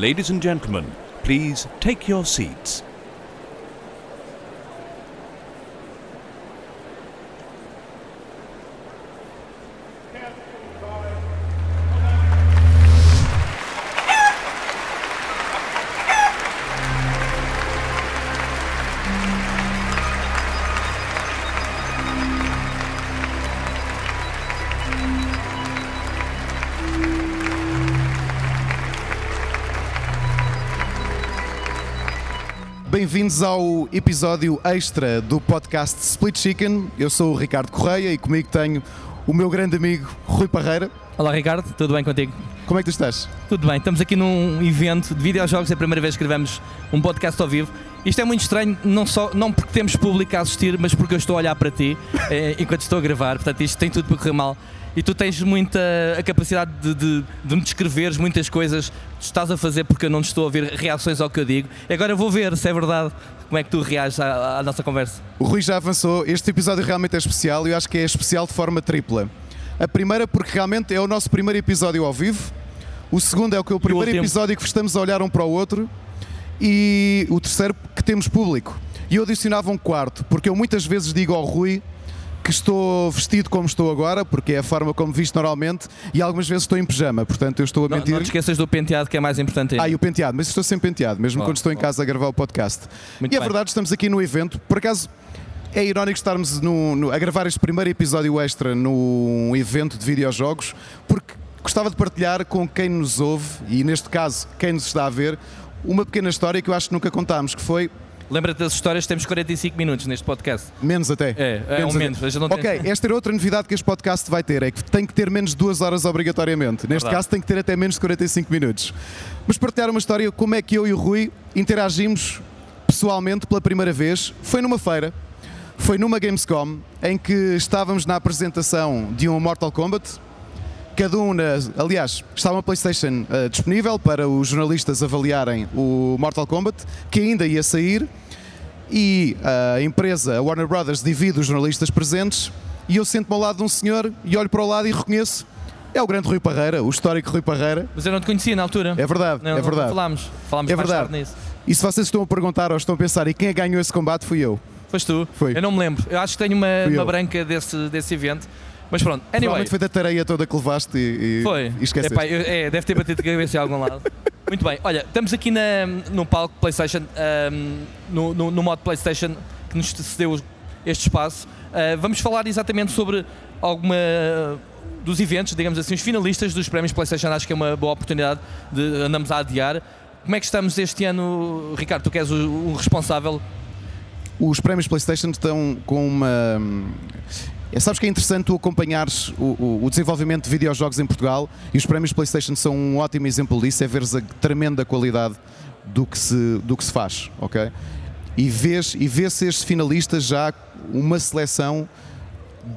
Ladies and gentlemen, please take your seats. Bem-vindos ao episódio extra do podcast Split Chicken. Eu sou o Ricardo Correia e comigo tenho o meu grande amigo Rui Parreira. Olá Ricardo, tudo bem contigo? Como é que tu estás? Tudo bem, estamos aqui num evento de videojogos, é a primeira vez que gravamos um podcast ao vivo. Isto é muito estranho, não, só, não porque temos público a assistir, mas porque eu estou a olhar para ti eh, enquanto estou a gravar, portanto isto tem tudo para correr mal. E tu tens muita a capacidade de, de, de me descreveres muitas coisas que estás a fazer porque eu não estou a ouvir reações ao que eu digo. E agora vou ver se é verdade como é que tu reages à, à nossa conversa. O Rui já avançou, este episódio realmente é especial e eu acho que é especial de forma tripla. A primeira porque realmente é o nosso primeiro episódio ao vivo, o segundo é o que é o primeiro último. episódio que estamos a olhar um para o outro e o terceiro que temos público. E eu adicionava um quarto, porque eu muitas vezes digo ao Rui que estou vestido como estou agora, porque é a forma como visto normalmente, e algumas vezes estou em pijama, portanto eu estou a Não, mentir. não te esqueças do penteado que é mais importante ainda. Ah, e o penteado, mas estou sem penteado, mesmo Claro, quando estou em casa a gravar o podcast. Muito e a bem. verdade, estamos aqui no evento. Por acaso, é irónico estarmos no- no- a gravar este primeiro episódio extra num evento de videojogos, porque gostava de partilhar com quem nos ouve, e neste caso, quem nos está a ver, uma pequena história que eu acho que nunca contámos, que foi Lembra-te das histórias, temos 45 minutos neste podcast. menos até. É, é um menos, não tenho- Ok, esta era outra novidade que este podcast vai ter, é que tem que ter menos de duas horas obrigatoriamente. Neste Verdade. caso tem que ter até menos de 45 minutos. Mas partilhar uma história, como é que eu e o Rui interagimos pessoalmente pela primeira vez, foi numa feira, foi numa Gamescom, em que estávamos na apresentação de um Mortal Kombat. Cada um, na, aliás, está uma PlayStation eh, disponível para os jornalistas avaliarem o Mortal Kombat, que ainda ia sair, e a empresa, a Warner Brothers, divide os jornalistas presentes e eu sento-me ao lado de um senhor e olho para o lado e reconheço. É o grande Rui Parreira, o histórico Rui Parreira. Mas eu não te conhecia na altura. É verdade, Não, é não verdade. falámos. Falámos É verdade. nisso. E se vocês estão a perguntar ou estão a pensar e quem é que ganhou esse combate fui eu. Foste tu? Foi. Eu não me lembro. Eu acho que tenho uma, uma branca desse, desse evento. Mas pronto, anyway. Foi da tareia toda que levaste e, e, Foi. e esqueceste. Epá, eu- é, deve ter batido a cabeça em algum lado. Muito bem, olha, estamos aqui na, no palco PlayStation, ahm, no, no, no modo PlayStation que nos cedeu este espaço. Ah, vamos falar exatamente sobre alguma dos eventos, digamos assim, os finalistas dos prémios PlayStation. Acho que é uma boa oportunidade de andamos a adiar. Como é que estamos este ano, Ricardo? Tu que és o, o responsável. Os prémios PlayStation estão com uma. É, sabes que é interessante tu acompanhares o, o- o desenvolvimento de videojogos em Portugal e os prémios PlayStation são um ótimo exemplo disso, é veres a tremenda qualidade do que se, do que se faz, ok? E vês, e vês estes finalistas já uma seleção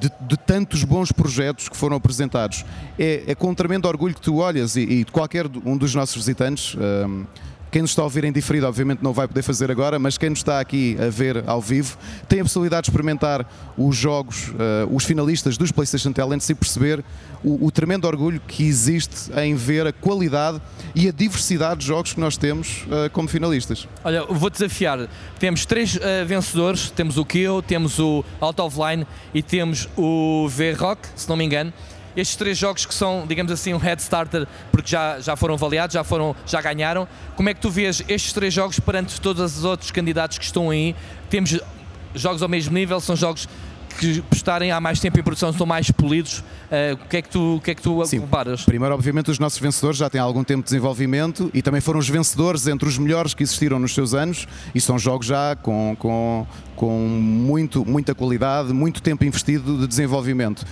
de, de tantos bons projetos que foram apresentados. É, é com um tremendo orgulho que tu olhas e, e qualquer um dos nossos visitantes, hum, quem nos está a ouvir em diferido, obviamente não vai poder fazer agora, mas quem nos está aqui a ver ao vivo tem a possibilidade de experimentar os jogos, eh, os finalistas dos PlayStation Talents e perceber o, o tremendo orgulho que existe em ver a qualidade e a diversidade de jogos que nós temos eh, como finalistas. Olha, vou desafiar. Temos três eh, vencedores: temos o Kill, temos o Out of Line e temos o V-Rock, se não me engano. Estes três jogos que são, digamos assim, um head starter, porque já, já foram avaliados, já, foram, já ganharam. Como é que tu vês estes três jogos perante todos os outros candidatos que estão aí? Temos jogos ao mesmo nível, são jogos que por estarem há mais tempo em produção são mais polidos. Eh, o que é que tu, o que é que tu Sim. comparas? Primeiro, obviamente, os nossos vencedores já têm algum tempo de desenvolvimento e também foram os vencedores entre os melhores que existiram nos seus anos e são jogos já com, com, com muito, muita qualidade, muito tempo investido de desenvolvimento.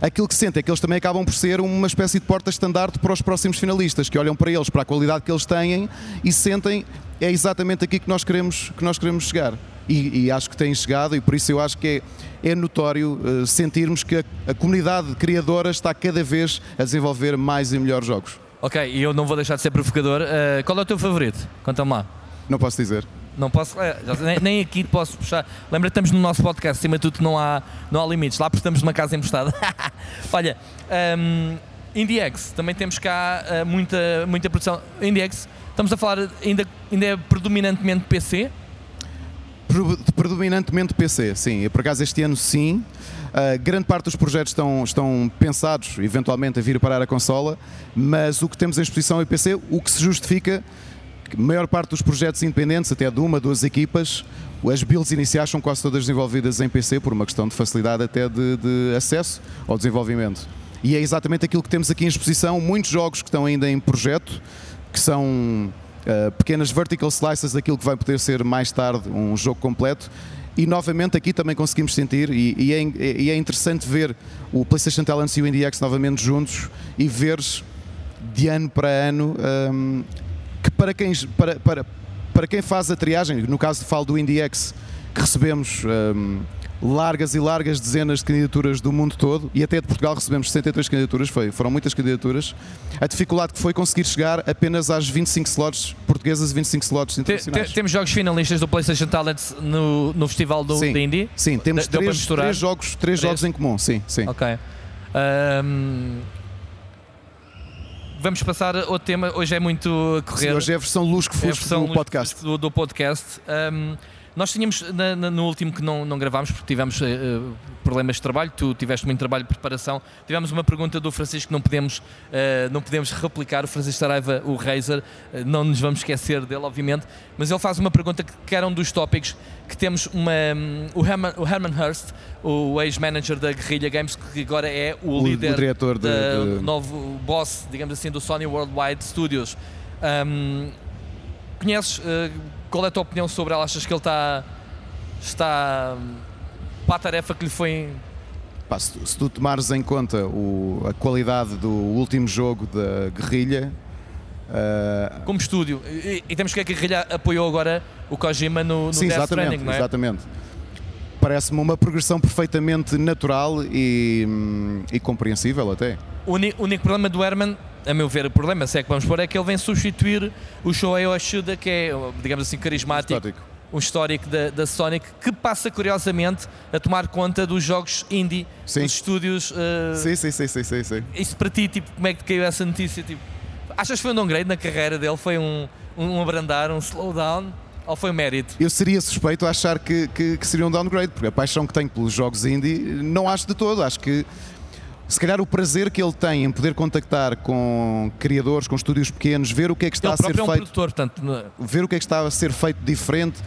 Aquilo que se sente é que eles também acabam por ser uma espécie de porta-estandarte para os próximos finalistas, que olham para eles, para a qualidade que eles têm e sentem é exatamente aqui que nós queremos, que nós queremos chegar. E, e acho que têm chegado e por isso eu acho que é, é notório eh, sentirmos que a, a comunidade criadora está cada vez a desenvolver mais e melhores jogos. Ok, e eu não vou deixar de ser provocador. Eh, qual é o teu favorito? Conta-me lá. Não posso dizer. Não posso, é, nem, nem aqui posso puxar. Lembra estamos no nosso podcast, acima de tudo não há, não há limites, lá estamos numa casa emprestada. Olha, hum, IndieX, também temos cá uh, muita, muita produção. IndieX, estamos a falar, ainda, ainda é predominantemente PC? Predominantemente PC, sim. Por acaso este ano sim. Uh, grande parte dos projetos estão, estão pensados eventualmente a vir parar a consola, mas o que temos em exposição é PC, o que se justifica maior parte dos projetos independentes, até de uma, duas equipas, as builds iniciais são quase todas desenvolvidas em PC por uma questão de facilidade até de, de acesso ao desenvolvimento. E é exatamente aquilo que temos aqui em exposição, muitos jogos que estão ainda em projeto, que são uh, pequenas vertical slices daquilo que vai poder ser mais tarde um jogo completo. E novamente aqui também conseguimos sentir, e, e, é, e é, interessante ver o PlayStation Talents e o IndieX novamente juntos e veres de ano para ano um, que para quem, para, para, para quem faz a triagem, no caso falo do IndieX, que recebemos um, largas e largas dezenas de candidaturas do mundo todo e até de Portugal recebemos 63 candidaturas, foi, foram muitas candidaturas. A dificuldade que foi conseguir chegar apenas às 25 slots portuguesas e 25 slots internacionais. Temos jogos finalistas do PlayStation Talent no, no festival do sim, Indie? Sim, temos três, três, jogos, três, três, jogos em comum, sim. sim. Ok. Um, vamos passar ao tema. Hoje é muito correr. Sim, hoje é a versão luz que fusco é do podcast. Do, do podcast. Um, nós tínhamos, na, na, no último que não, não gravámos, porque tivemos uh, problemas de trabalho, tu tiveste muito trabalho de preparação, tivemos uma pergunta do Francisco que não podemos, uh, não podemos replicar, o Francisco Saraiva, o Razer, uh, não nos vamos esquecer dele, obviamente, mas ele faz uma pergunta que, que era um dos tópicos que temos uma, um, o, Herman, o Herman Hurst, o ex-manager da Guerrilla Games, que agora é o, o líder, o diretor da, de... novo boss, digamos assim, do Sony Worldwide Studios. Um, conheces qual é a tua opinião sobre ela? Achas que ele está, está para a tarefa que lhe foi. Pá, se, tu, se, tu tomares em conta o, a qualidade do último jogo da Guerrilha. Uh... Como estúdio. E, e, temos que a Guerrilha apoiou agora o Kojima no, no Sim, Death exatamente, Stranding, não é? Exatamente. Parece-me uma progressão perfeitamente natural e, e compreensível até. O único problema do Herman a meu ver, o problema, se é que vamos pôr, é que ele vem substituir o Shohei Oshida, que é, digamos assim, carismático. Histórico. Um histórico da, da, Sonic que passa curiosamente a tomar conta dos jogos indie, sim. dos estúdios. Uh... Sim, sim, sim, sim, sim, sim. Isso para ti, tipo, como é que caiu essa notícia? Tipo, achas que foi um downgrade na carreira dele? Foi um, um abrandar, um slowdown? Ou foi um mérito? Eu seria suspeito a achar que, que, que seria um downgrade, porque a paixão que tenho pelos jogos indie não acho de todo. Acho que se calhar o prazer que ele tem em poder contactar com criadores, com estúdios pequenos, ver o que é que está ele a ser é um feito, produtor, portanto. É? ver o que é que está a ser feito diferente.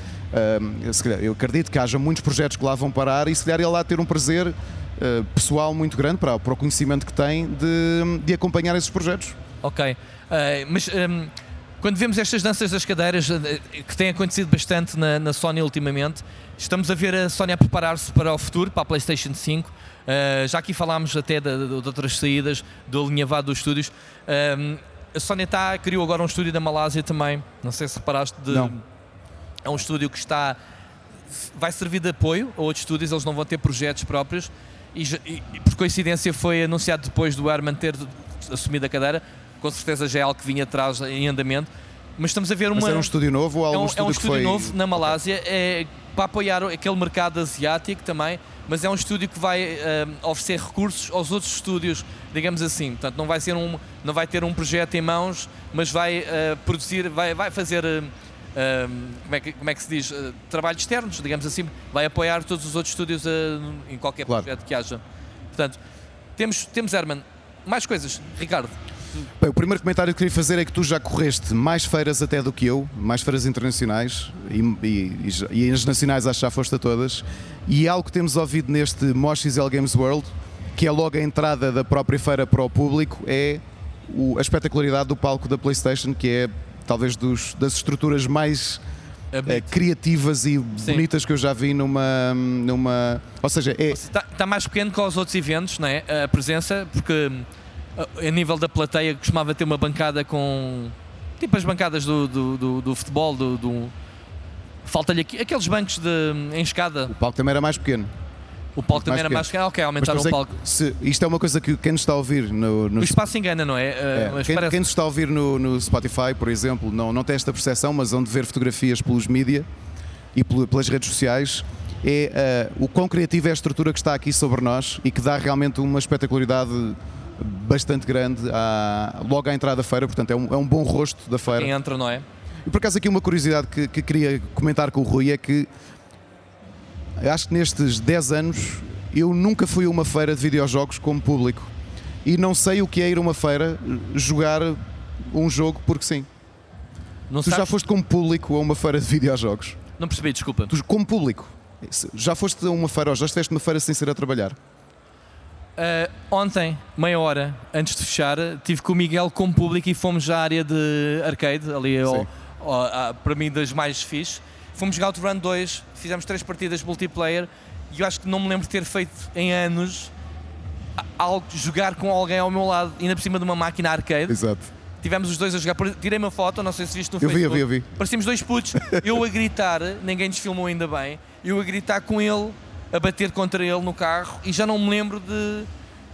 eu acredito que haja muitos projetos que lá vão parar e se calhar ele lá ter um prazer uh, pessoal muito grande para, para o conhecimento que tem de, de acompanhar esses projetos. Ok, uh, mas um, quando vemos estas danças das cadeiras, uh, que têm acontecido bastante na, na Sony ultimamente, estamos a ver a Sony a preparar-se para o futuro, para a PlayStation 5. Uh, já aqui falámos até de, de, de, outras saídas do alinhavado dos estúdios. Uh, a Sony tá, criou agora um estúdio da Malásia também. Não sei se reparaste. De. É um estúdio que está. Vai servir de apoio a outros estúdios, eles não vão ter projetos próprios. E, e por coincidência foi anunciado depois do Herman ter assumido a cadeira. Com certeza já é algo que vinha atrás em andamento. Mas estamos a ver uma. Mas era um estúdio novo ou algum é um, estúdio, é um estúdio foi... novo na Malásia é, para apoiar aquele mercado asiático também mas é um estúdio que vai uh, oferecer recursos aos outros estúdios, digamos assim. Portanto, não vai, ser um, não vai ter um projeto em mãos, mas vai uh, produzir, vai, vai fazer. Uh, como, é que, como é que se diz? trabalhos externos, digamos assim. Vai apoiar todos os outros estúdios em qualquer claro. projeto que haja. Portanto, temos, temos Herman. Mais coisas, Ricardo. Bem, o primeiro comentário que queria fazer é que tu já correste mais feiras até do que eu, mais feiras internacionais e, e, e as nacionais acho que já foste a todas. E algo que temos ouvido neste Mosh XL Games World, que é logo a entrada da própria feira para o público, é o, a espetacularidade do palco da PlayStation, que é talvez dos, das estruturas mais é, criativas e Sim. bonitas que eu já vi numa. numa ou seja, é. Está, está mais pequeno que aos outros eventos, não é? A presença, porque a nível da plateia costumava ter uma bancada com tipo as bancadas do, do, do, do futebol, do, do... falta-lhe aqui aqueles bancos de, em escada. O palco também era mais pequeno. O palco também era mais pequeno, ok, aumentaram o palco. Se, isto é uma coisa que quem nos está a ouvir no. no o espaço engana, não é? é. Quem, parece... quem, nos está a ouvir no, no, Spotify, por exemplo, não, não tem esta percepção, mas onde ver fotografias pelos mídia e pelas redes sociais é uh, o quão criativo é a estrutura que está aqui sobre nós e que dá realmente uma espetacularidade bastante grande à- logo à entrada da feira, portanto é um, é um bom rosto da feira. Quem entra, não é? E por acaso aqui uma curiosidade que, que queria comentar com o Rui é que acho que nestes 10 anos eu nunca fui a uma feira de videojogos como público e não sei o que é ir a uma feira jogar um jogo porque sim. Não, Tu já sabes? foste como público a uma feira de videojogos? não percebi, desculpa. Tu, como público, já foste a uma feira ou já estiveste numa feira sem ser a trabalhar? Uh, ontem, meia hora antes de fechar, tive com o Miguel como público e fomos à área de arcade, ali ao, ao- à- para mim das mais fixe. Fomos jogar Outrun 2, fizemos três partidas multiplayer e eu acho que não me lembro de ter feito em anos algo, jogar com alguém ao meu lado, ainda por cima de uma máquina arcade. Exato. Tivemos os dois a jogar, tirei uma foto, não sei se viste no Eu vi, eu Facebook. vi, eu vi. Parecíamos dois putos, eu a gritar, ninguém nos filmou ainda bem, eu a gritar com ele, a bater contra ele no carro e já não me lembro de.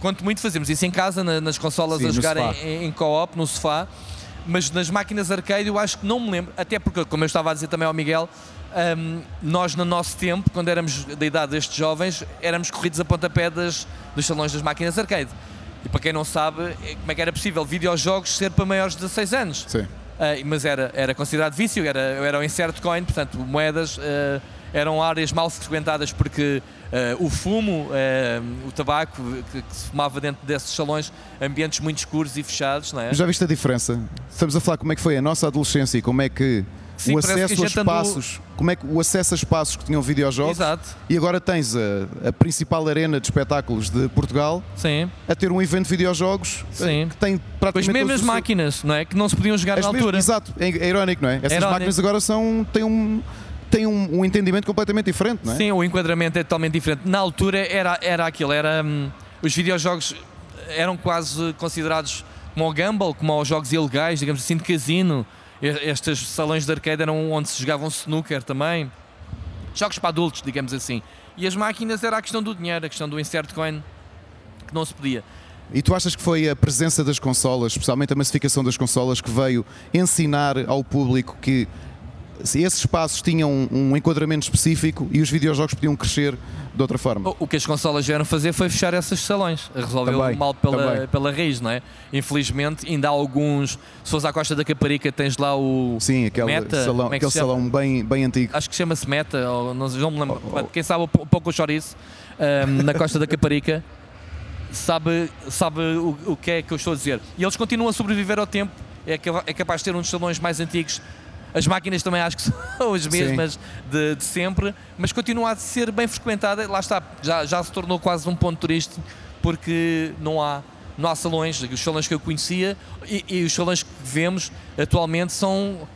Quanto muito fazemos isso em casa, na- nas consolas Sim, a jogar em, em co-op, no sofá, mas nas máquinas arcade eu acho que não me lembro, até porque, como eu estava a dizer também ao Miguel, hum, nós no nosso tempo, quando éramos da idade destes jovens, éramos corridos a pontapé das, dos salões das máquinas arcade. E para quem não sabe, é- como é que era possível videojogos ser para maiores de 16 anos? Sim. Ah, mas era, era considerado vício, era, era o insert coin, portanto, moedas ah, eram áreas mal frequentadas porque ah, o fumo, ah, o tabaco que, que se fumava dentro desses salões, ambientes muito escuros e fechados, não é? Já viste a diferença? Estamos a falar como é que foi a nossa adolescência e como é que Sim, o acesso a andou- espaços, como é que o acesso a espaços que tinham videojogos Exato, e agora tens a, a principal arena de espetáculos de Portugal sim, a ter um evento de videojogos eh, Sim. que tem com as praticamente mesmas máquinas, não é? Que não se podiam jogar as na mesmas- altura. Exato, é, é irónico, não é? Essas máquinas agora são, têm, um, têm um, um entendimento completamente diferente, não é? Sim, o enquadramento é totalmente diferente. Na altura era, era aquilo, era, hum, os videojogos eram quase considerados como o Gumball, como os jogos ilegais, digamos assim, de casino. Estes salões de arcade eram onde se jogavam snooker também. Jogos para adultos, digamos assim. E as máquinas era a questão do dinheiro, a questão do insert coin, que não se podia. E tu achas que foi a presença das consolas, especialmente a massificação das consolas, que veio ensinar ao público que esses espaços tinham um, um enquadramento específico e os videojogos podiam crescer de outra forma? O- que as consolas vieram fazer foi fechar esses salões, resolver Também, o mal pela, também. pela raiz, não é? Infelizmente, ainda há alguns. Se fores à Costa da Caparica, tens lá o. Sim, aquele Meta, salão, é que aquele chama? salão bem, bem antigo. acho que chama-se Meta, ou não, não me lembro. Oh, oh. Quem sabe um pouco o chouriço ahm, na Costa da Caparica sabe, sabe o, o que é que eu estou a dizer. E eles continuam a sobreviver ao tempo, é, é capaz de ter um dos salões mais antigos. As máquinas também acho que são as mesmas de, de sempre, mas continua a ser bem frequentada. Lá está, já, já se tornou quase um ponto turístico porque não há, não há salões. Os salões que eu conhecia e, e os salões que vemos atualmente são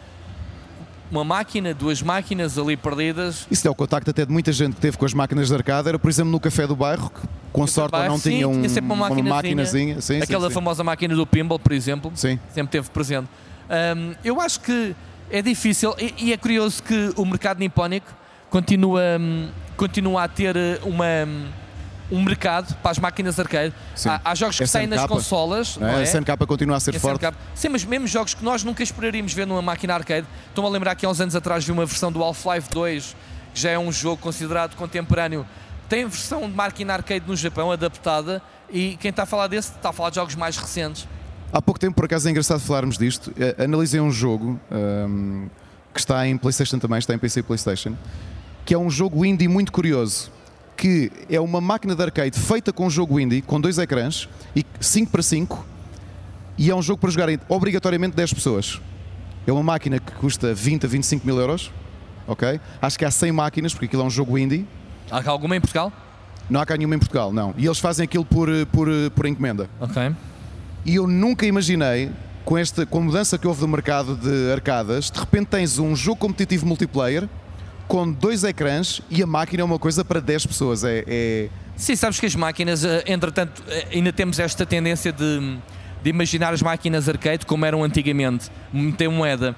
uma máquina, duas máquinas ali perdidas. Isso é o contacto até de muita gente que teve com as máquinas de arcade. Era, por exemplo, no Café do Bairro, que com sorte ou bairro, não sim, tinha, um, tinha uma maquinazinha. maquinazinha. Sim, Aquela sim, famosa máquina do pinball, por exemplo, sempre teve presente. Hum, eu acho que é difícil e, e é curioso que o mercado nipónico continua, hum, continua a ter eh, uma, hum, um mercado para as máquinas arcade. Há, há jogos que saem nas SNK, consolas, Não não é? é? A SNK continua a ser É forte. SNK. Sim, mas mesmo jogos que nós nunca esperaríamos ver numa máquina arcade. Estou-me a lembrar que há uns anos atrás vi uma versão do Half-Life 2, que já é um jogo considerado contemporâneo. Tem versão de máquina arcade no Japão adaptada e quem está a falar desse está a falar de jogos mais recentes. Há pouco tempo, por acaso, é engraçado falarmos disto. Eh, Analisei um jogo ehm, que está em PlayStation também, está em PC e PlayStation, que é um jogo indie muito curioso. Que é uma máquina de arcade feita com um jogo indie, com dois ecrãs, e 5 para 5, e é um jogo para jogarem obrigatoriamente 10 pessoas. É uma máquina que custa 20 a 25 mil euros, ok? Acho que há 100 máquinas, porque aquilo é um jogo indie. Há alguma em Portugal? Não há cá nenhuma em Portugal, não. E eles fazem aquilo por, eh, por, eh, por encomenda. Ok. E eu nunca imaginei, com, esta, com a mudança que houve do mercado de arcadas, de repente tens um jogo competitivo multiplayer com dois ecrãs e a máquina é uma coisa para 10 pessoas. É, é- Sim, sabes que as máquinas, eh, entretanto, eh, ainda temos esta tendência de, de imaginar as máquinas arcade como eram antigamente, meter moeda.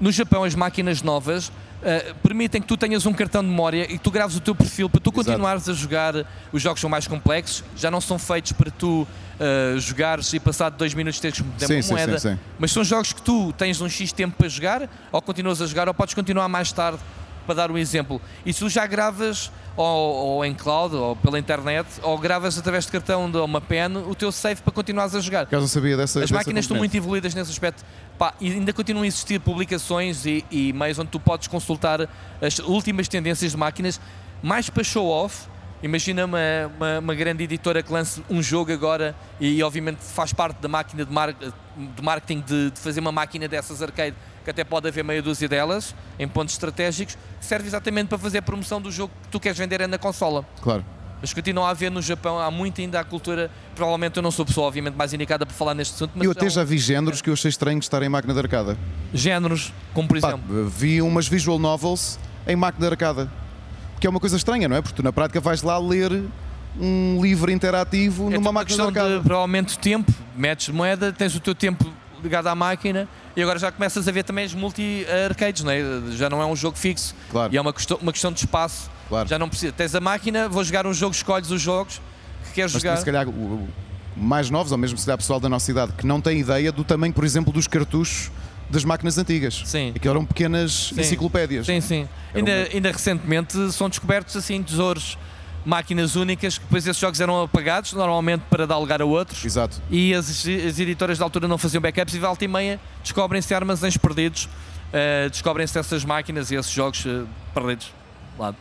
No Japão, as máquinas novas eh, permitem que tu tenhas um cartão de memória e que tu graves o teu perfil para tu Exato. continuares a jogar. Os jogos são mais complexos, já não são feitos para tu eh, jogares e passado dois minutos teres que meter Sim, uma sim, moeda. sim, sim. Mas são jogos que tu tens um X tempo para jogar, ou continuas a jogar, ou podes continuar mais tarde para dar um exemplo. E se tu já gravas ou, ou em cloud ou pela internet, ou gravas através de cartão de uma pen o teu save para continuares a jogar. Não sabia dessa As dessa máquinas estão muito evoluídas nesse aspecto. Pá, e ainda continuam a existir publicações e, e meios onde tu podes consultar as últimas tendências de máquinas, mais para show off. Imagina uma, uma, uma grande editora que lance um jogo agora e, obviamente faz parte da máquina de, mar- de marketing de, de fazer uma máquina dessas arcade, que até pode haver meia dúzia delas, em pontos estratégicos, serve exatamente para fazer a promoção do jogo que tu queres vender é na consola. Claro. Mas continua a haver no Japão, há muito ainda a cultura. Provavelmente eu não sou a pessoa, obviamente, mais indicada para falar neste assunto, mas Eu até é já vi géneros que eu achei estranho de estar em máquina de arcada. géneros, como por Pá, exemplo. vi umas visual novels em máquina de arcada. Que é uma coisa estranha, não é? Porque tu na prática vais lá ler um livro interativo é numa uma máquina de arcada. de provavelmente tempo, metes moeda, tens o teu tempo ligado à máquina e agora já começas a ver também as multi-arcades, não é? já não é um jogo fixo Claro. e é uma questão, uma questão de espaço. Claro. Já não precisa. Tens a máquina, vou jogar um jogo, escolhes os jogos que queres Mas jogar. se calhar mais novos, ou mesmo se calhar pessoal da nossa idade, que não tem ideia do tamanho, por exemplo, dos cartuchos das máquinas antigas. Sim. Aquilo eram pequenas enciclopédias. Sim, sim. Ainda, ainda recentemente são descobertos assim tesouros, máquinas únicas, que depois esses jogos eram apagados, normalmente para dar lugar a outros. Exato. E as, as editoras da altura não faziam backups e volta e meia descobrem-se armazéns perdidos, eh, descobrem-se essas máquinas e esses jogos eh, perdidos. Lá.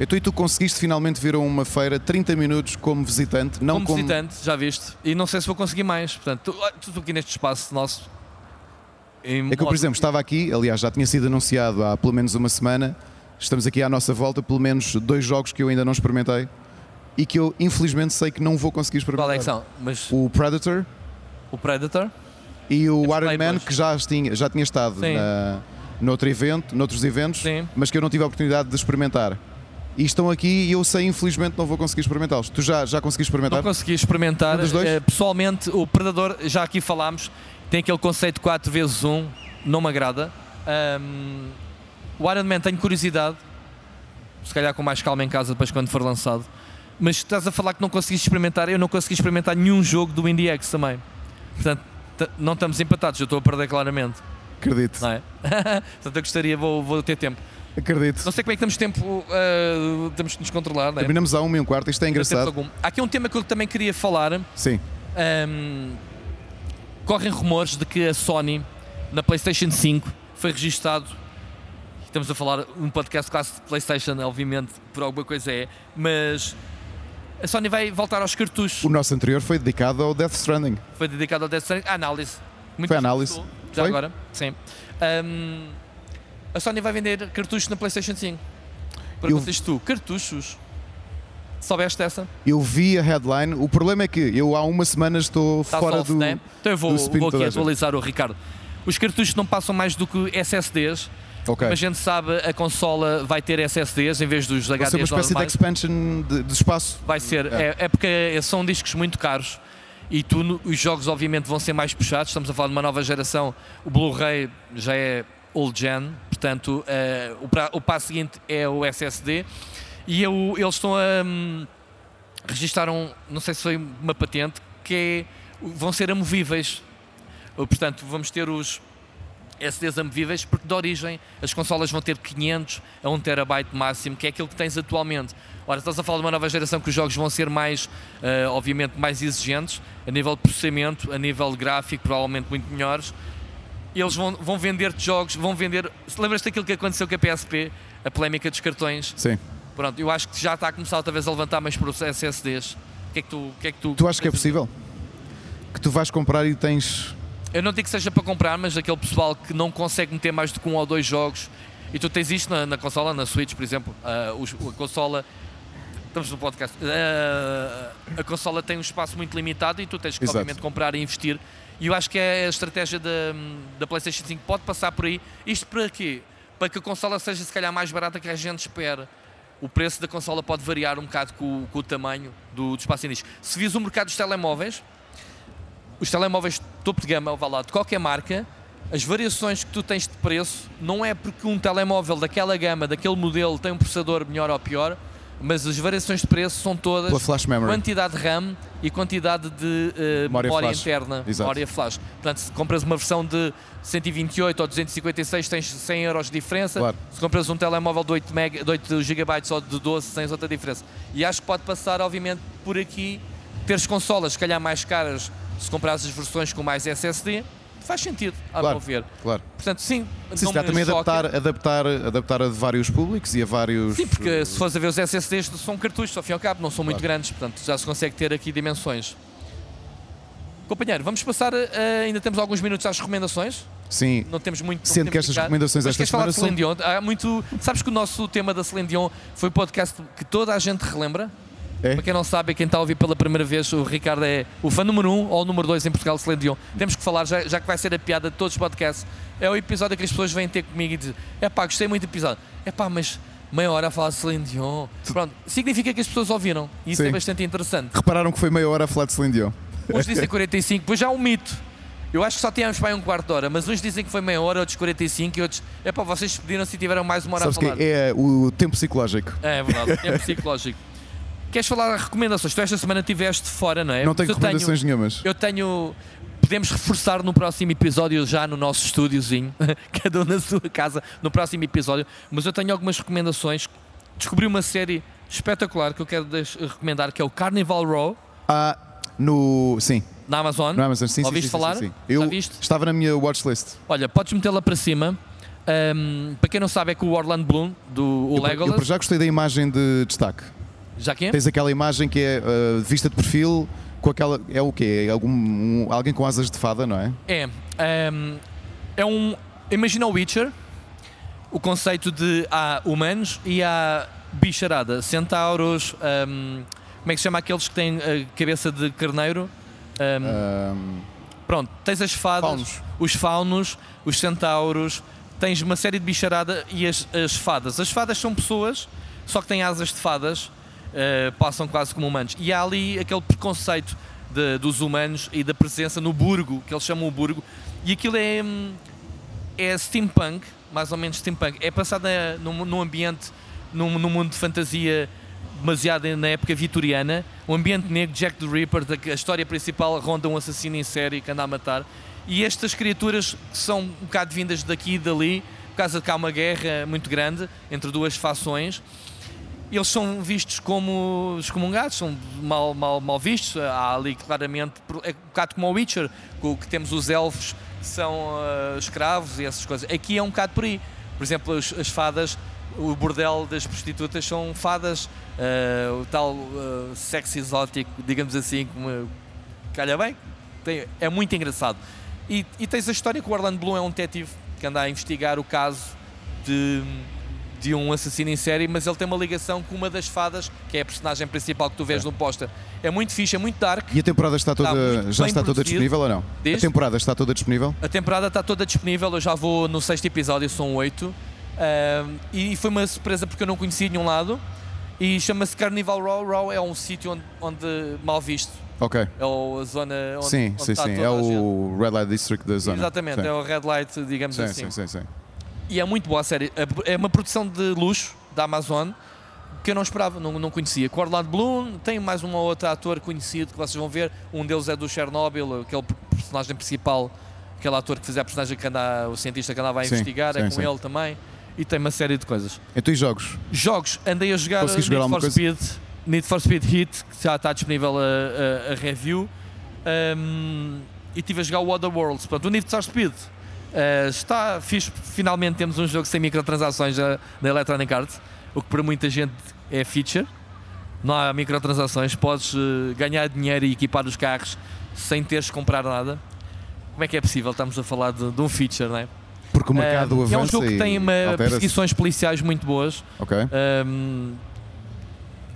Então, e tu conseguiste finalmente vir a uma feira 30 minutos como visitante, não como como. visitante, já viste? E não sei se vou conseguir mais. Portanto, tu, tu, tu aqui neste espaço nosso. Em É que eu, por exemplo, estava aqui, aliás, já tinha sido anunciado há pelo menos uma semana. Estamos aqui à nossa volta, pelo menos dois jogos que eu ainda não experimentei e que eu infelizmente sei que não vou conseguir experimentar. Qual é que são? Mas O Predator o Predator? e o Temos Iron Man, que já tinha, já tinha estado Sim. na, noutro evento, noutros eventos, Sim. mas que eu não tive a oportunidade de experimentar. E estão aqui e eu sei, infelizmente, não vou conseguir experimentá-los. Tu já, já conseguiste experimentar? Não consegui experimentar. Um? Eh, pessoalmente, o Predador, já aqui falámos, tem aquele conceito 4 vezes 1, não me agrada. Ahm, o Iron Man tenho curiosidade, se calhar com mais calma em casa depois quando for lançado. Mas estás a falar que não conseguiste experimentar, eu não consegui experimentar nenhum jogo do Indie X também. Portanto, não estamos empatados, eu estou a perder claramente, Acredito, não é? Portanto, eu gostaria, vou, vou ter tempo. acredito. Não sei como é que temos tempo, ah, temos que nos controlar, não é? Terminamos a uma e um quarto, isto é engraçado. Há aqui um tema que eu também queria falar. Sim, Um, correm rumores de que a Sony na PlayStation 5 foi registado. Estamos a falar um podcast quase de PlayStation, obviamente, por alguma coisa é, mas a Sony vai voltar aos cartuchos. o nosso anterior foi dedicado ao Death Stranding. Foi dedicado ao Death Stranding. À análise. Muito Foi análise. gostou, Já Foi? agora, sim. Um, a Sony vai vender cartuchos na PlayStation 5. Perguntas tu, cartuchos? Soubeste essa? Eu vi a headline, o problema é que eu há uma semana estou Está fora soft, do. né? Então eu vou, vou aqui atualizar o Ricardo. Os cartuchos não passam mais do que SSDs. Ok. Como a gente sabe, a consola vai ter SSDs em vez dos Vai ser uma HDs espécie de expansion de, de espaço. Vai ser. É. É, é porque são discos muito caros e tu, os jogos obviamente vão ser mais puxados. Estamos a falar de uma nova geração. O Blu-ray já é old gen, portanto eh, o, pra- o passo seguinte é o SSD. E eu- eles estão a. hum, registaram, não sei se foi uma patente, que é, vão ser amovíveis. Ou, Portanto, vamos ter os SDs amovíveis, porque de origem as consolas vão ter 500 a 1 terabyte máximo, que é aquilo que tens atualmente. Ora, estás a falar de uma nova geração que os jogos vão ser mais, eh, obviamente, mais exigentes, a nível de processamento, a nível gráfico, provavelmente muito melhores. Eles vão, vão vender-te jogos, vão vender. Lembras-te daquilo que aconteceu com a PSP, a polémica dos cartões? Sim. Pronto, eu acho que já está a começar outra vez a levantar mais para os SSDs. O que é que tu. Que é que tu, Tu achas que é possível? Que tu vais comprar e tens. Eu não digo que seja para comprar, mas aquele pessoal que não consegue meter mais do que um ou dois jogos. E tu tens isto na, na consola, na Switch, por exemplo. os- a consola. Estamos no podcast. Ah, a consola tem um espaço muito limitado e tu tens que, Exato. obviamente, comprar e investir. E eu acho que é a estratégia da, da PlayStation 5 pode passar por aí. Isto para quê? Para que a consola seja, se calhar, mais barata que a gente espera. O preço da consola pode variar um bocado com, com o tamanho do, do espaço disco. Se vis o mercado dos telemóveis, os telemóveis topo de gama, vá lá, de qualquer marca, as variações que tu tens de preço não é porque um telemóvel daquela gama, daquele modelo, tem um processador melhor ou pior, mas as variações de preço são todas quantidade de RAM e quantidade de eh, Memória memória, interna, Exato. memória flash. Portanto, se compras uma versão de 128 ou 256 tens 100 euros de diferença. Claro. Se compras um telemóvel de 8, mega, de 8 GB ou de 12 tens outra diferença. E acho que pode passar, obviamente, por aqui teres consolas, se calhar mais caras, se comprares as versões com mais SSD, faz sentido, a Claro. meu ver. Claro. Portanto, sim, Sim, se também adaptar, adaptar, adaptar a vários públicos e a vários. Sim, porque se fores a ver os SSDs são cartuchos, ao fim e ao cabo, não são muito Claro. grandes, portanto já se consegue ter aqui dimensões. Companheiro, vamos passar, a- ainda temos alguns minutos às recomendações, Sim, não temos muito Sendo que estas recomendações esta queres falar de semana Dion? Há muito, sabes que o nosso tema da Celine Dion foi o podcast que toda a gente relembra? É? Para quem não sabe, quem está a ouvir pela primeira vez, o Ricardo é o fã número 1 um, ou o número 2 em Portugal, Celine Dion. Temos que falar, já, já que vai ser a piada de todos os podcasts. É o episódio que as pessoas vêm ter comigo e dizem: é pá, gostei muito do episódio. É pá, mas meia hora a falar de Celine Dion. Pronto, significa que as pessoas ouviram. E isso Sim. é bastante interessante. repararam que foi meia hora a falar de Celine Dion. Uns dizem 45, depois já há um mito. Eu acho que só tínhamos para aí um quarto de hora, mas uns dizem que foi meia hora, outros 45 e outros. É pá, vocês pediram se tiveram mais uma hora Sabes a que falar. é o tempo psicológico. É verdade, é psicológico. Queres falar de recomendações? Tu esta semana estiveste fora, não é? Não tenho eu recomendações nenhumas. Eu tenho. Podemos reforçar no próximo episódio, já no nosso estúdiozinho, cada um na sua casa, no próximo episódio. Mas eu tenho algumas recomendações. Descobri uma série espetacular que eu quero recomendar, que é o Carnival Row, Ah, no. Sim, na Amazon. no Amazon. Sim, sim, Ouviste sim, sim, falar? sim, sim. Já Eu viste? estava na minha watchlist. Olha, podes metê-la para cima. Ahm, para quem não sabe, é com o Orlando Bloom, do o Eu, eu Legolas. por já gostei da imagem de destaque. Já que é? Tens aquela imagem que é ah, vista de perfil com aquela. É o quê? É algum, um- alguém com asas de fada, não é? É. ahm, é um. Imagina o Witcher, o conceito de há humanos e há bicharada, centauros. ahm, como é que se chama aqueles que têm a cabeça de carneiro? Ahm, Pronto, tens as fadas, Faunos. os faunos, os centauros, tens uma série de bicharada e as, as fadas. As fadas são pessoas, só que têm asas de fadas, eh, passam quase como humanos. E há ali aquele preconceito de- dos humanos e da presença no burgo, que eles chamam o burgo, e aquilo é, hum, é steampunk, mais ou menos steampunk. É passado num, num ambiente, num, num mundo de fantasia demasiado na época vitoriana, um ambiente negro, Jack the Ripper, a história principal ronda um assassino em série que anda a matar. E estas criaturas são um bocado vindas daqui e dali, por causa de que há uma guerra muito grande entre duas fações, eles são vistos como excomungados, são mal, mal, mal vistos. Há ali claramente, é um bocado como o Witcher, que temos os elfos que são ah, escravos e essas coisas. Aqui é um bocado por aí. Por exemplo, as, as fadas, o bordel das prostitutas são fadas, ah, o tal ah, sexo exótico, digamos assim, como calha bem, tem- é muito engraçado. E, e tens a história que o Orlando Bloom é um detetive que anda a investigar o caso de, de um assassino em série, mas ele tem uma ligação com uma das fadas, que é a personagem principal que tu vês no póster. É muito fixe, é muito dark. e a temporada está toda. muito já está toda disponível ou não? Diz? A temporada está toda disponível? A temporada está toda disponível, eu já vou no sexto episódio, são oito. Ahm, e foi uma surpresa porque eu não conhecia nenhum lado. E chama-se Carnival Row. Row é um sítio onde, onde mal visto. Ok. É a zona onde, sim, onde sim, está sim. É o Red Light District da zona. Exatamente, sim. é o red light, digamos Sim, assim. sim, sim, sim. E é muito boa a série. É uma produção de luxo da Amazon que eu não esperava, não, não conhecia. Com Orlando Bloom, tem mais um ou outro ator conhecido que vocês vão ver. Um deles é do Chernobyl, aquele personagem principal, aquele ator que fazia a personagem que anda, o cientista que andava a Sim, investigar, é sim, com sim. ele também. E tem uma série de coisas. Então e jogos? Jogos, andei a jogar Consegui Need for coisa? Speed, Need for Speed Hit, que já está disponível a, a- a review. Um, e estive a jogar o Other Worlds. Portanto, o Need for Speed uh, está fixe. Finalmente temos um jogo sem microtransações uh, da Electronic Arts, o que para muita gente é feature. Não há microtransações, podes uh, ganhar dinheiro e equipar os carros sem teres de comprar nada. Como é que é possível? Estamos a falar de, de um feature, não é? Porque o mercado Um, avança é um jogo que tem uma perseguições policiais muito boas. Ok. Um,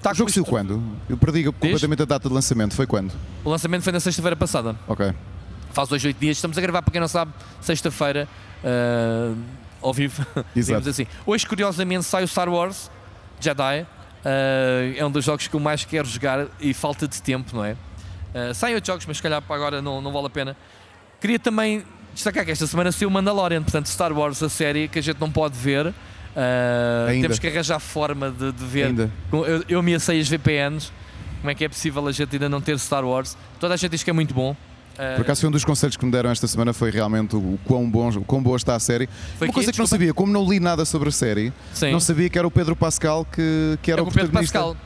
tá o jogo saiu quando? Eu perdi completamente a data de lançamento. Foi quando? O lançamento foi na sexta-feira passada. Ok. Faz dois, oito dias. Estamos a gravar, para quem não sabe, sexta-feira, uh, ao vivo, Exato. assim. Hoje, curiosamente, sai o Star Wars Jedi. Uh, é um dos jogos que eu mais quero jogar e falta de tempo, não é? Uh, saem outros jogos, mas se calhar para agora não, não vale a pena. Queria também destacar que esta semana saiu o Mandalorian, portanto, Star Wars, a série que a gente não pode ver. Uh, temos que arranjar forma de, de ver. Ainda. Eu, eu ameacei as VPNs. Como é que é possível a gente ainda não ter Star Wars? Toda a gente diz que é muito bom. Uh, Por acaso foi um dos conselhos que me deram esta semana foi realmente o quão, bom, o quão boa está a série. foi Uma coisa que não sabia, como não li nada sobre a série, Sim. não sabia que era o Pedro Pascal que, que era é o o Pedro protagonista. Pascal.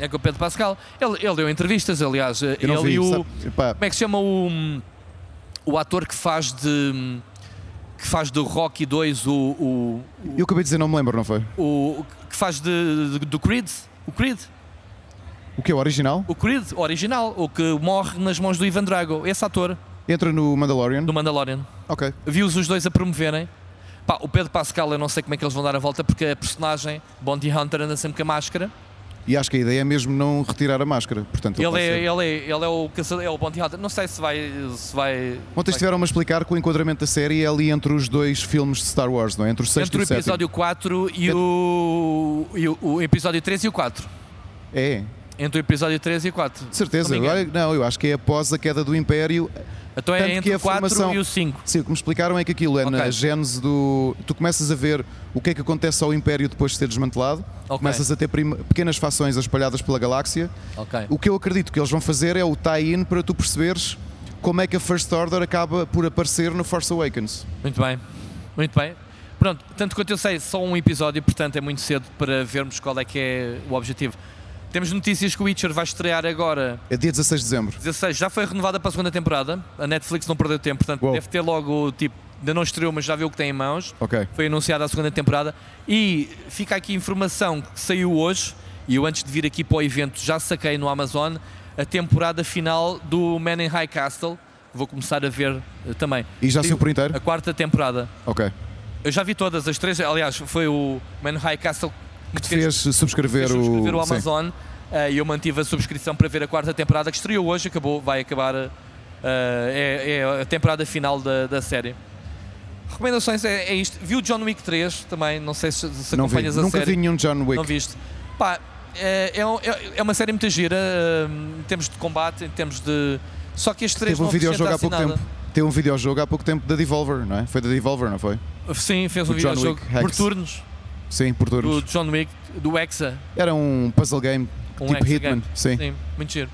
É com o Pedro Pascal. Ele, ele deu entrevistas, aliás. Eu ele vi, e o. sabe? Como é que se chama o. O ator que faz de. Que faz do Rocky 2 o. o, eu acabei de dizer, não me lembro, não foi? o que faz de, de- do Creed? O Creed? O que é o original? O Creed, o original, o que morre nas mãos do Ivan Drago, esse ator Entra no Mandalorian. do Mandalorian. Ok. Vi-os os dois a promoverem. Pá, o Pedro Pascal, eu não sei como é que eles vão dar a volta, porque a personagem Bounty Hunter anda sempre com a máscara. E acho que a ideia é mesmo não retirar a máscara. Portanto, Ele pode é, ele, é, ele é o caçador, é o Bounty Hunter. Não sei se vai. Se vai Ontem estiveram-me a explicar que o enquadramento da série é ali entre os dois filmes de Star Wars, não é? Entre o sexto entre o e o episódio 4 e o, e o, o episódio 3 e o 4. É, Entre o episódio 3 e o 4. de certeza. Não. Olha, não, eu acho que é após a queda do Império. Então é entre o 4 formação- e o 5. Sim, o que me explicaram é que aquilo é na Ok. gênese do. Tu começas a ver o que é que acontece ao Império depois de ser desmantelado, Ok. começas a ter prim- pequenas fações espalhadas pela galáxia. Ok. O que eu acredito que eles vão fazer é o tie-in para tu perceberes como é que a First Order acaba por aparecer no Force Awakens. Muito bem. Muito bem. Pronto, tanto quanto eu sei, só um episódio, portanto é muito cedo para vermos qual é que é o objetivo. Temos notícias que o Witcher vai estrear agora, É dia 16 de dezembro. 16, já foi renovada para a segunda temporada. A Netflix não perdeu tempo, portanto Uou. deve ter logo, tipo, ainda não estreou, mas já viu o que tem em mãos. Ok. Foi anunciada a segunda temporada. E fica aqui informação que saiu hoje, e eu antes de vir aqui para o evento já saquei no Amazon, a temporada final do Man in High Castle. Vou começar a ver eh, também. E já Saiu saiu por inteiro? A quarta temporada. Ok. Eu já vi todas as três, aliás, foi o Man in High Castle Que te fez subscrever, fez subscrever o Sim. Amazon eh, e eu mantive a subscrição para ver a quarta temporada que estreou hoje, acabou, vai acabar, eh, é, é a temporada final da, da série. Recomendações é, é isto. Vi o John Wick 3 também, não sei se, se Não vi. acompanhas a Nunca série. vi nenhum John Wick. Não viste? Pá, é, é, um- é- é uma série muito gira eh, em termos de combate, em termos de. Só que este 3 Teve um videojogo há pouco assim tempo. Teve um videojogo há pouco tempo da Devolver, não é? Foi da Devolver, não foi? nada. Sim, fez um O John videojogo por turnos Sim, por do turnos. John Wick, do Exa. Era um puzzle game, Um tipo Hexa Hitman. game. Sim. Sim, muito giro.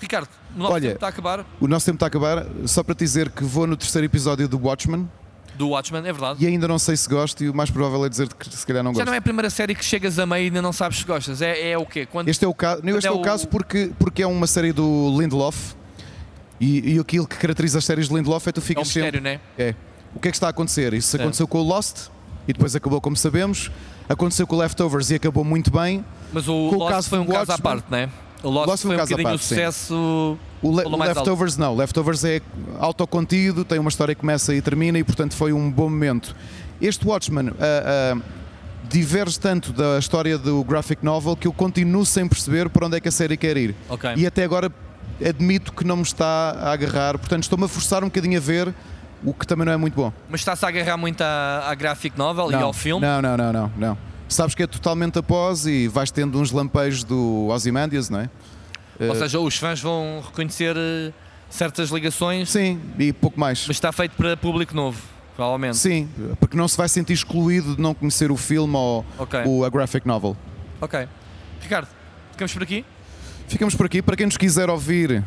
Ricardo, o nosso Olha, tempo está a acabar. O nosso tempo está a acabar. Só para te dizer que vou no terceiro episódio do Watchmen Do Watchmen, é verdade. e ainda não sei se gosto e o mais provável é dizer que se calhar não Já gosto. não é a primeira série que chegas a meio e ainda não sabes se gostas. É, é o quê? Quando... Este é o caso, não, este é é o caso porque, porque é uma série do Lindelof e, e aquilo que caracteriza as séries de Lindelof é tu é um ficas mistério, sempre. não é? É. O que é que está a acontecer? Isso É. aconteceu com o Lost e depois acabou como sabemos. Aconteceu com o Leftovers e acabou muito bem. Mas o o Lost caso foi um do caso à Watchmen- parte, não é? O Lost, Lost foi um um bocadinho parte, sucesso. O, Le- o mais alto. Leftovers não. Leftovers é autocontido, tem uma história que começa e termina e portanto foi um bom momento. Este Watchmen ah, ah, diverge tanto da história do graphic novel que eu continuo sem perceber para onde é que a série quer ir. Ok. E até agora admito que não me está a agarrar, portanto estou-me a forçar um bocadinho a ver, o que também não é muito bom. Mas está-se a agarrar muito à, à graphic novel e não, ao filme. Não, não, não, não, não. Sabes que é totalmente após e vais tendo uns lampejos do Ozymandias, não é? Ou Eh, seja, os fãs vão reconhecer eh, certas ligações, Sim, e pouco mais. mas está feito para público novo, provavelmente. Sim, porque não se vai sentir excluído de não conhecer o filme ou Ok. o, a graphic novel. Ok. Ricardo, ficamos por aqui? Ficamos por aqui. Para quem nos quiser ouvir,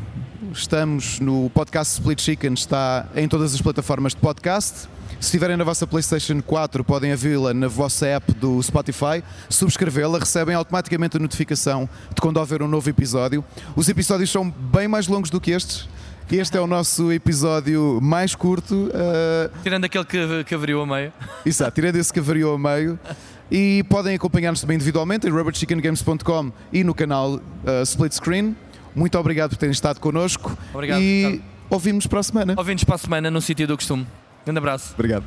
estamos no podcast Split Chicken, está em todas as plataformas de podcast. Se estiverem na vossa PlayStation 4, podem ouvi-la na vossa app do Spotify, subscrevê-la, recebem automaticamente a notificação de quando houver um novo episódio. Os episódios são bem mais longos do que estes. Este é o nosso episódio mais curto. uh, Tirando aquele que, que abriu a meio. Exato, tirei desse que variou a meio. E podem acompanhar-nos também individualmente em rubberchickengames.com e no canal uh, Split Screen. Muito obrigado por terem estado connosco. Obrigado, e Ricardo. ouvimos para a semana. Ouvimos para a semana no sítio do costume. Grande abraço. Obrigado.